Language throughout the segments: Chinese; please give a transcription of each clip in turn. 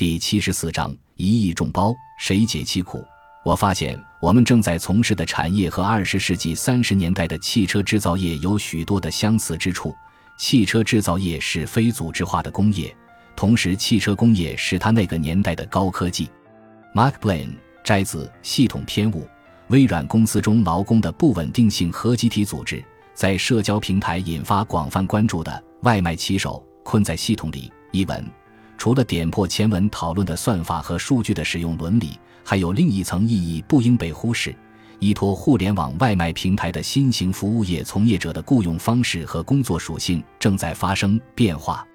第七十四章：一亿众包，谁解其苦？我发现我们正在从事的产业和二十世纪三十年代的汽车制造业有许多的相似之处。汽车制造业是非组织化的工业，同时汽车工业是他那个年代的高科技。Mark Blaine 摘自《系统偏误：微软公司中劳工的不稳定性和集体组织》。在社交平台引发广泛关注的《外卖骑手困在系统里》一文，除了点破前文讨论的算法和数据的使用伦理，还有另一层意义不应被忽视：依托互联网外卖平台的新型服务业从业者的雇佣方式和工作属性正在发生变化。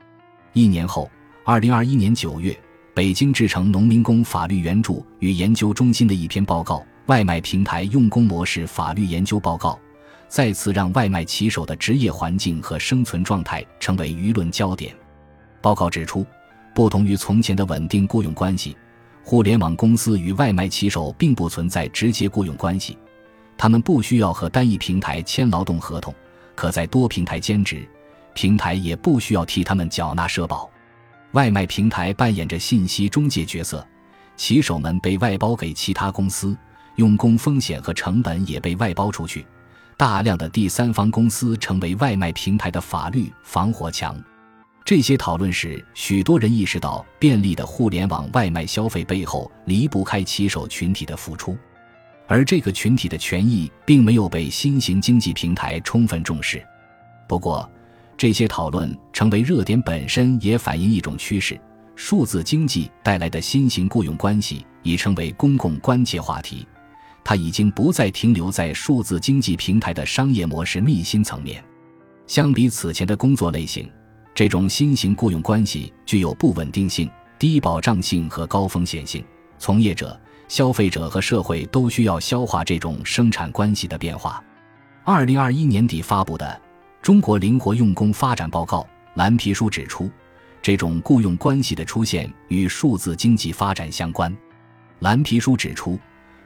一年后，二零二一年九月，北京志诚农民工法律援助与研究中心的一篇报告《外卖平台用工模式法律研究报告》。再次让外卖骑手的职业环境和生存状态成为舆论焦点。报告指出，不同于从前的稳定雇佣关系，互联网公司与外卖骑手并不存在直接雇佣关系。他们不需要和单一平台签劳动合同，可在多平台兼职，平台也不需要替他们缴纳社保。外卖平台扮演着信息中介角色，骑手们被外包给其他公司，用工风险和成本也被外包出去。大量的第三方公司成为外卖平台的法律防火墙。这些讨论时，许多人意识到，便利的互联网外卖消费背后离不开骑手群体的付出，而这个群体的权益并没有被新型经济平台充分重视。不过，这些讨论成为热点本身也反映一种趋势：数字经济带来的新型雇佣关系已成为公共关切话题。它已经不再停留在数字经济平台的商业模式密心层面。相比此前的工作类型，这种新型雇佣关系具有不稳定性、低保障性和高风险性。从业者、消费者和社会都需要消化这种生产关系的变化。二零二一年底发布的《中国灵活用工发展报告》蓝皮书指出，这种雇佣关系的出现与数字经济发展相关。蓝皮书指出。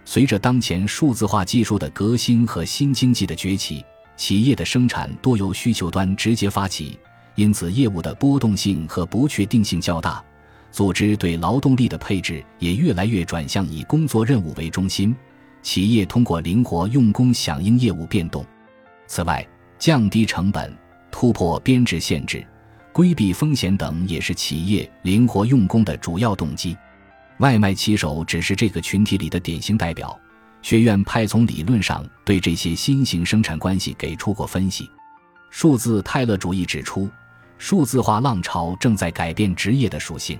随着当前数字化技术的革新和新经济的崛起，企业的生产多由需求端直接发起，因此业务的波动性和不确定性较大。组织对劳动力的配置也越来越转向以工作任务为中心，企业通过灵活用工响应业务变动。此外，降低成本、突破编制限制、规避风险等也是企业灵活用工的主要动机。外卖骑手只是这个群体里的典型代表。学院派从理论上对这些新型生产关系给出过分析。数字泰勒主义指出，数字化浪潮正在改变职业的属性。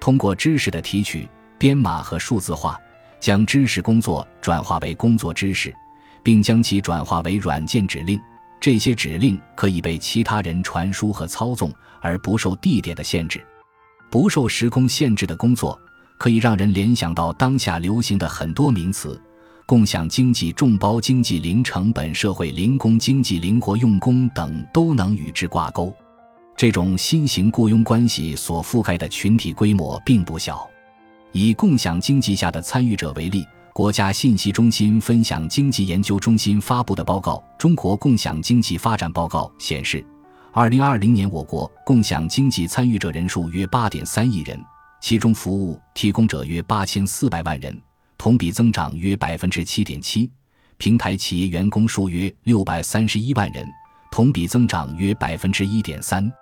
通过知识的提取、编码和数字化，将知识工作转化为工作知识，并将其转化为软件指令。这些指令可以被其他人传输和操纵，而不受地点的限制，不受时空限制的工作。可以让人联想到当下流行的很多名词，共享经济、众包经济、零成本社会、零工经济、灵活用工等都能与之挂钩。这种新型雇佣关系所覆盖的群体规模并不小。以共享经济下的参与者为例，国家信息中心分享经济研究中心发布的报告《中国共享经济发展报告》显示，二零二零年我国共享经济参与者人数约八点三亿人。其中，服务提供者约八千四百万人，同比增长约百分之七点七；平台企业员工数约六百三十一万人，同比增长约百分之一点三。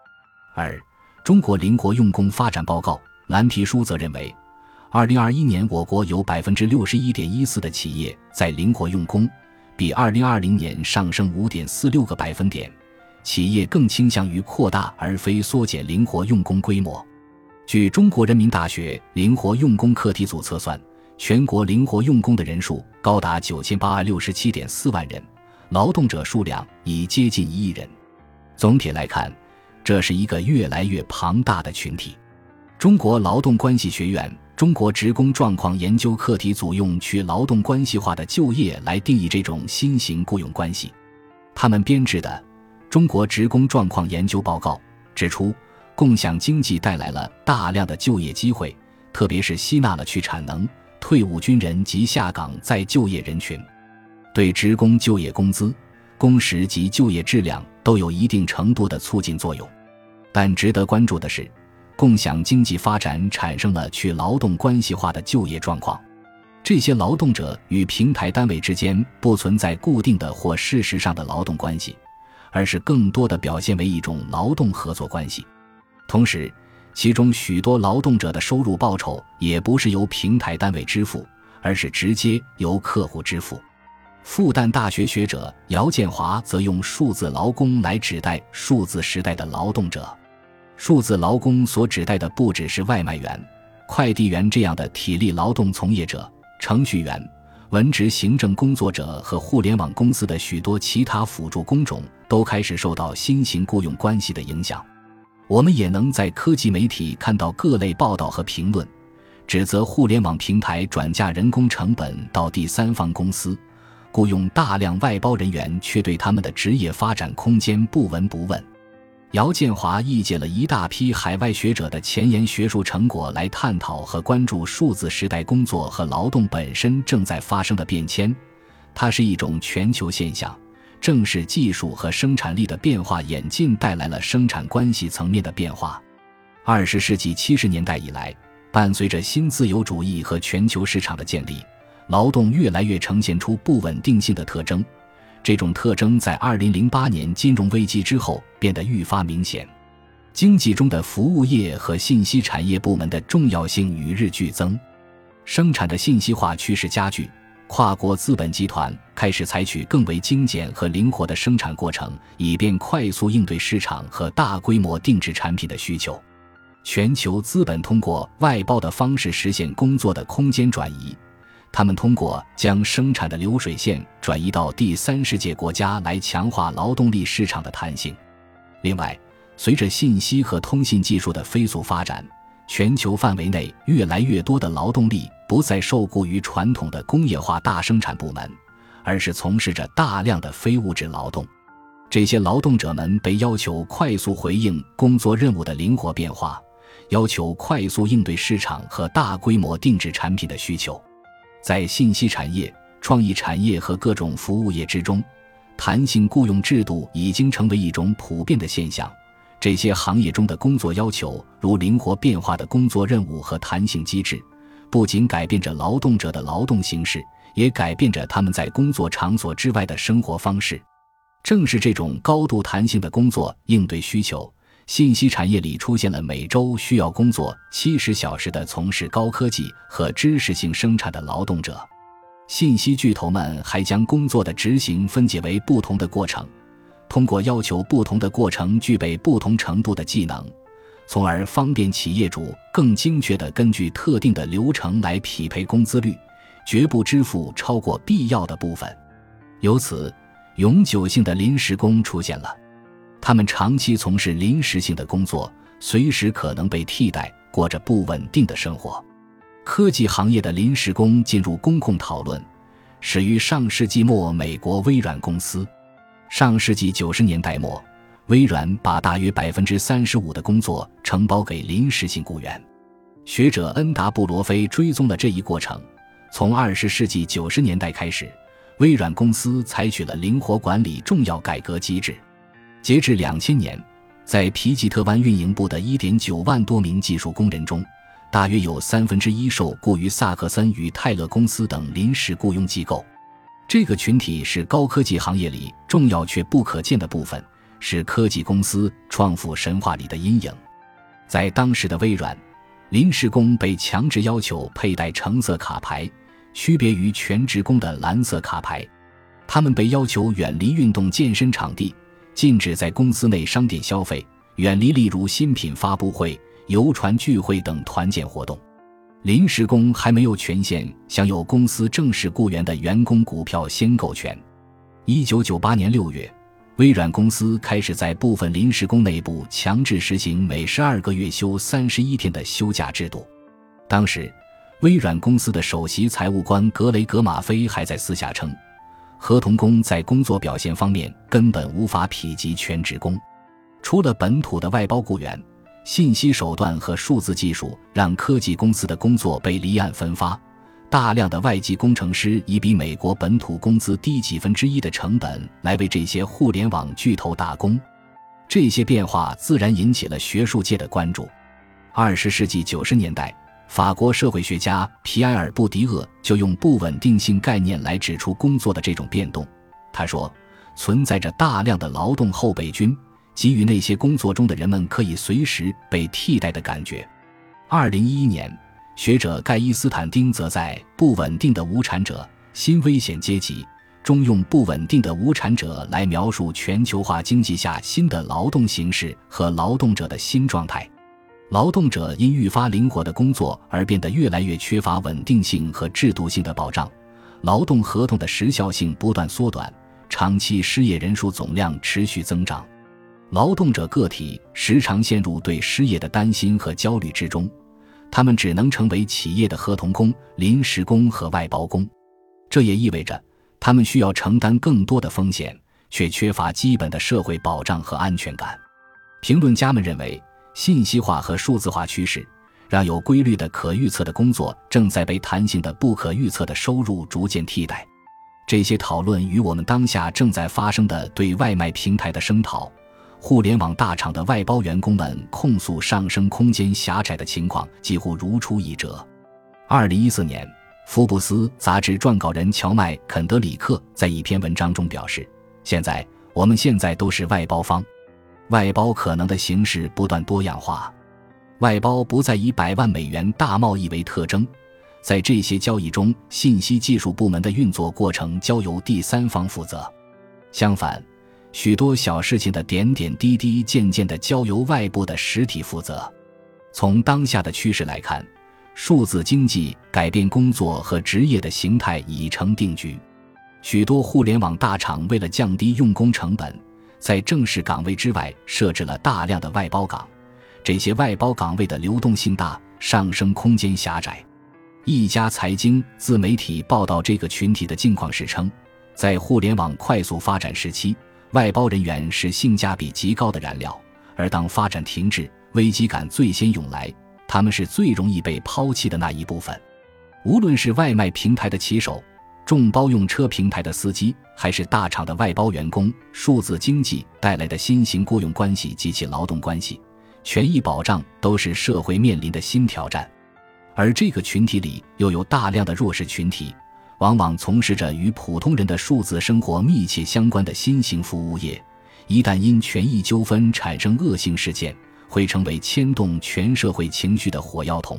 而《中国灵活用工发展报告》蓝皮书则认为，二零二一年我国有百分之六十一点一四的企业在灵活用工，比二零二零年上升五点四六个百分点。企业更倾向于扩大而非缩减灵活用工规模。据中国人民大学灵活用工课题组测算，全国灵活用工的人数高达九千八百六十七点四万人，劳动者数量已接近一亿人。总体来看，这是一个越来越庞大的群体。中国劳动关系学院中国职工状况研究课题组用去劳动关系化的就业来定义这种新型雇佣关系。他们编制的《中国职工状况研究报告》指出。共享经济带来了大量的就业机会，特别是吸纳了去产能、退伍军人及下岗再就业人群，对职工就业工资、工时及就业质量都有一定程度的促进作用。但值得关注的是，共享经济发展产生了去劳动关系化的就业状况。这些劳动者与平台单位之间不存在固定的或事实上的劳动关系，而是更多的表现为一种劳动合作关系。同时，其中许多劳动者的收入报酬也不是由平台单位支付，而是直接由客户支付。复旦大学学者姚建华则用“数字劳工”来指代数字时代的劳动者。数字劳工所指代的不只是外卖员、快递员这样的体力劳动从业者。程序员、文职行政工作者和互联网公司的许多其他辅助工种都开始受到新型雇佣关系的影响。我们也能在科技媒体看到各类报道和评论，指责互联网平台转嫁人工成本到第三方公司，雇佣大量外包人员，却对他们的职业发展空间不闻不问。姚建华译介了一大批海外学者的前沿学术成果，来探讨和关注数字时代工作和劳动本身正在发生的变迁。它是一种全球现象，正是技术和生产力的变化演进带来了生产关系层面的变化。二十世纪七十年代以来，伴随着新自由主义和全球市场的建立，劳动越来越呈现出不稳定性的特征。这种特征在2008年金融危机之后变得愈发明显，经济中的服务业和信息产业部门的重要性与日俱增，生产的信息化趋势加剧，跨国资本集团开始采取更为精简和灵活的生产过程，以便快速应对市场和大规模定制产品的需求。全球资本通过外包的方式实现工作的空间转移。他们通过将生产的流水线转移到第三世界国家来强化劳动力市场的弹性。另外，随着信息和通信技术的飞速发展，全球范围内越来越多的劳动力不再受雇于传统的工业化大生产部门，而是从事着大量的非物质劳动。这些劳动者们被要求快速回应工作任务的灵活变化，要求快速应对市场和大规模定制产品的需求。在信息产业、创意产业和各种服务业之中，弹性雇佣制度已经成为一种普遍的现象。这些行业中的工作要求，如灵活变化的工作任务和弹性机制，不仅改变着劳动者的劳动形式，也改变着他们在工作场所之外的生活方式。正是这种高度弹性的工作应对需求。信息产业里出现了每周需要工作七十小时的从事高科技和知识性生产的劳动者。信息巨头们还将工作的执行分解为不同的过程，通过要求不同的过程具备不同程度的技能，从而方便企业主更精确地根据特定的流程来匹配工资率，绝不支付超过必要的部分。由此，永久性的临时工出现了。他们长期从事临时性的工作，随时可能被替代，过着不稳定的生活。科技行业的临时工进入公共讨论，始于上世纪末美国微软公司。上世纪九十年代末，微软把大约百分之三十五的工作承包给临时性雇员。学者恩达布罗菲追踪了这一过程。从二十世纪九十年代开始，微软公司采取了灵活管理重要改革机制。截至两千年，在皮吉特湾运营部的一点九万多名技术工人中，大约有三分之一受雇于萨克森与泰勒公司等临时雇佣机构。这个群体是高科技行业里重要却不可见的部分，是科技公司创富神话里的阴影。在当时的微软，临时工被强制要求佩戴橙色卡牌，区别于全职工的蓝色卡牌。他们被要求远离运动健身场地。禁止在公司内商店消费，远离例如新品发布会、游船聚会等团建活动。临时工还没有权限享有公司正式雇员的员工股票先购权。一九九八年六月，微软公司开始在部分临时工内部强制实行每十二个月休三十一天的休假制度。当时，微软公司的首席财务官格雷格·马菲还在私下称。合同工在工作表现方面根本无法匹及全职工。除了本土的外包雇员，信息手段和数字技术让科技公司的工作被离岸分发。大量的外籍工程师以比美国本土工资低几分之一的成本来为这些互联网巨头打工。这些变化自然引起了学术界的关注。二十世纪九十年代，法国社会学家皮埃尔·布迪厄就用不稳定性概念来指出工作的这种变动。他说，存在着大量的劳动后备军，给予那些工作中的人们可以随时被替代的感觉。二零一一年，学者盖伊斯坦丁则在《不稳定的无产者：新危险阶级》中用“不稳定的无产者”来描述全球化经济下新的劳动形式和劳动者的新状态。劳动者因愈发灵活的工作而变得越来越缺乏稳定性和制度性的保障，劳动合同的时效性不断缩短，长期失业人数总量持续增长，劳动者个体时常陷入对失业的担心和焦虑之中。他们只能成为企业的合同工、临时工和外包工，这也意味着他们需要承担更多的风险，却缺乏基本的社会保障和安全感。评论家们认为，信息化和数字化趋势让有规律的、可预测的工作正在被弹性的、不可预测的收入逐渐替代。这些讨论与我们当下正在发生的对外卖平台的声讨。互联网大厂的外包员工们控诉上升空间狭窄的情况几乎如出一辙。二零一四年，福布斯杂志撰稿人乔麦·肯德里克在一篇文章中表示：“现在，我们现在都是外包方，外包可能的形式不断多样化。外包不再以百万美元大贸易为特征，在这些交易中，信息技术部门的运作过程交由第三方负责。相反。”许多小事情的点点滴滴，渐渐地交由外部的实体负责。从当下的趋势来看，数字经济改变工作和职业的形态已成定局。许多互联网大厂为了降低用工成本，在正式岗位之外设置了大量的外包岗。这些外包岗位的流动性大，上升空间狭窄。一家财经自媒体报道这个群体的境况时称，在互联网快速发展时期。外包人员是性价比极高的燃料，而当发展停滞、危机感最先涌来，他们是最容易被抛弃的那一部分。无论是外卖平台的骑手、众包用车平台的司机，还是大厂的外包员工，数字经济带来的新型雇佣关系及其劳动关系、权益保障，都是社会面临的新挑战。而这个群体里又有大量的弱势群体。往往从事着与普通人的数字生活密切相关的新型服务业，一旦因权益纠纷产生恶性事件，会成为牵动全社会情绪的火药桶。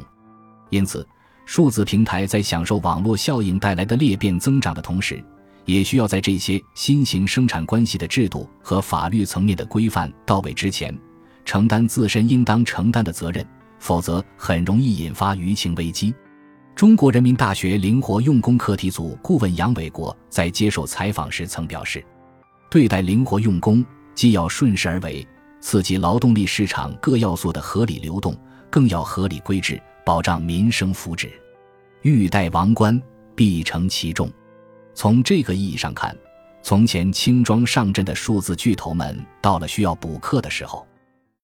因此，数字平台在享受网络效应带来的裂变增长的同时，也需要在这些新型生产关系的制度和法律层面的规范到位之前，承担自身应当承担的责任，否则很容易引发舆情危机。中国人民大学灵活用工课题组顾问杨伟国在接受采访时曾表示：“对待灵活用工，既要顺势而为，刺激劳动力市场各要素的合理流动，更要合理规制，保障民生福祉。欲戴王冠，必承其重。”从这个意义上看，从前轻装上阵的数字巨头们，到了需要补课的时候。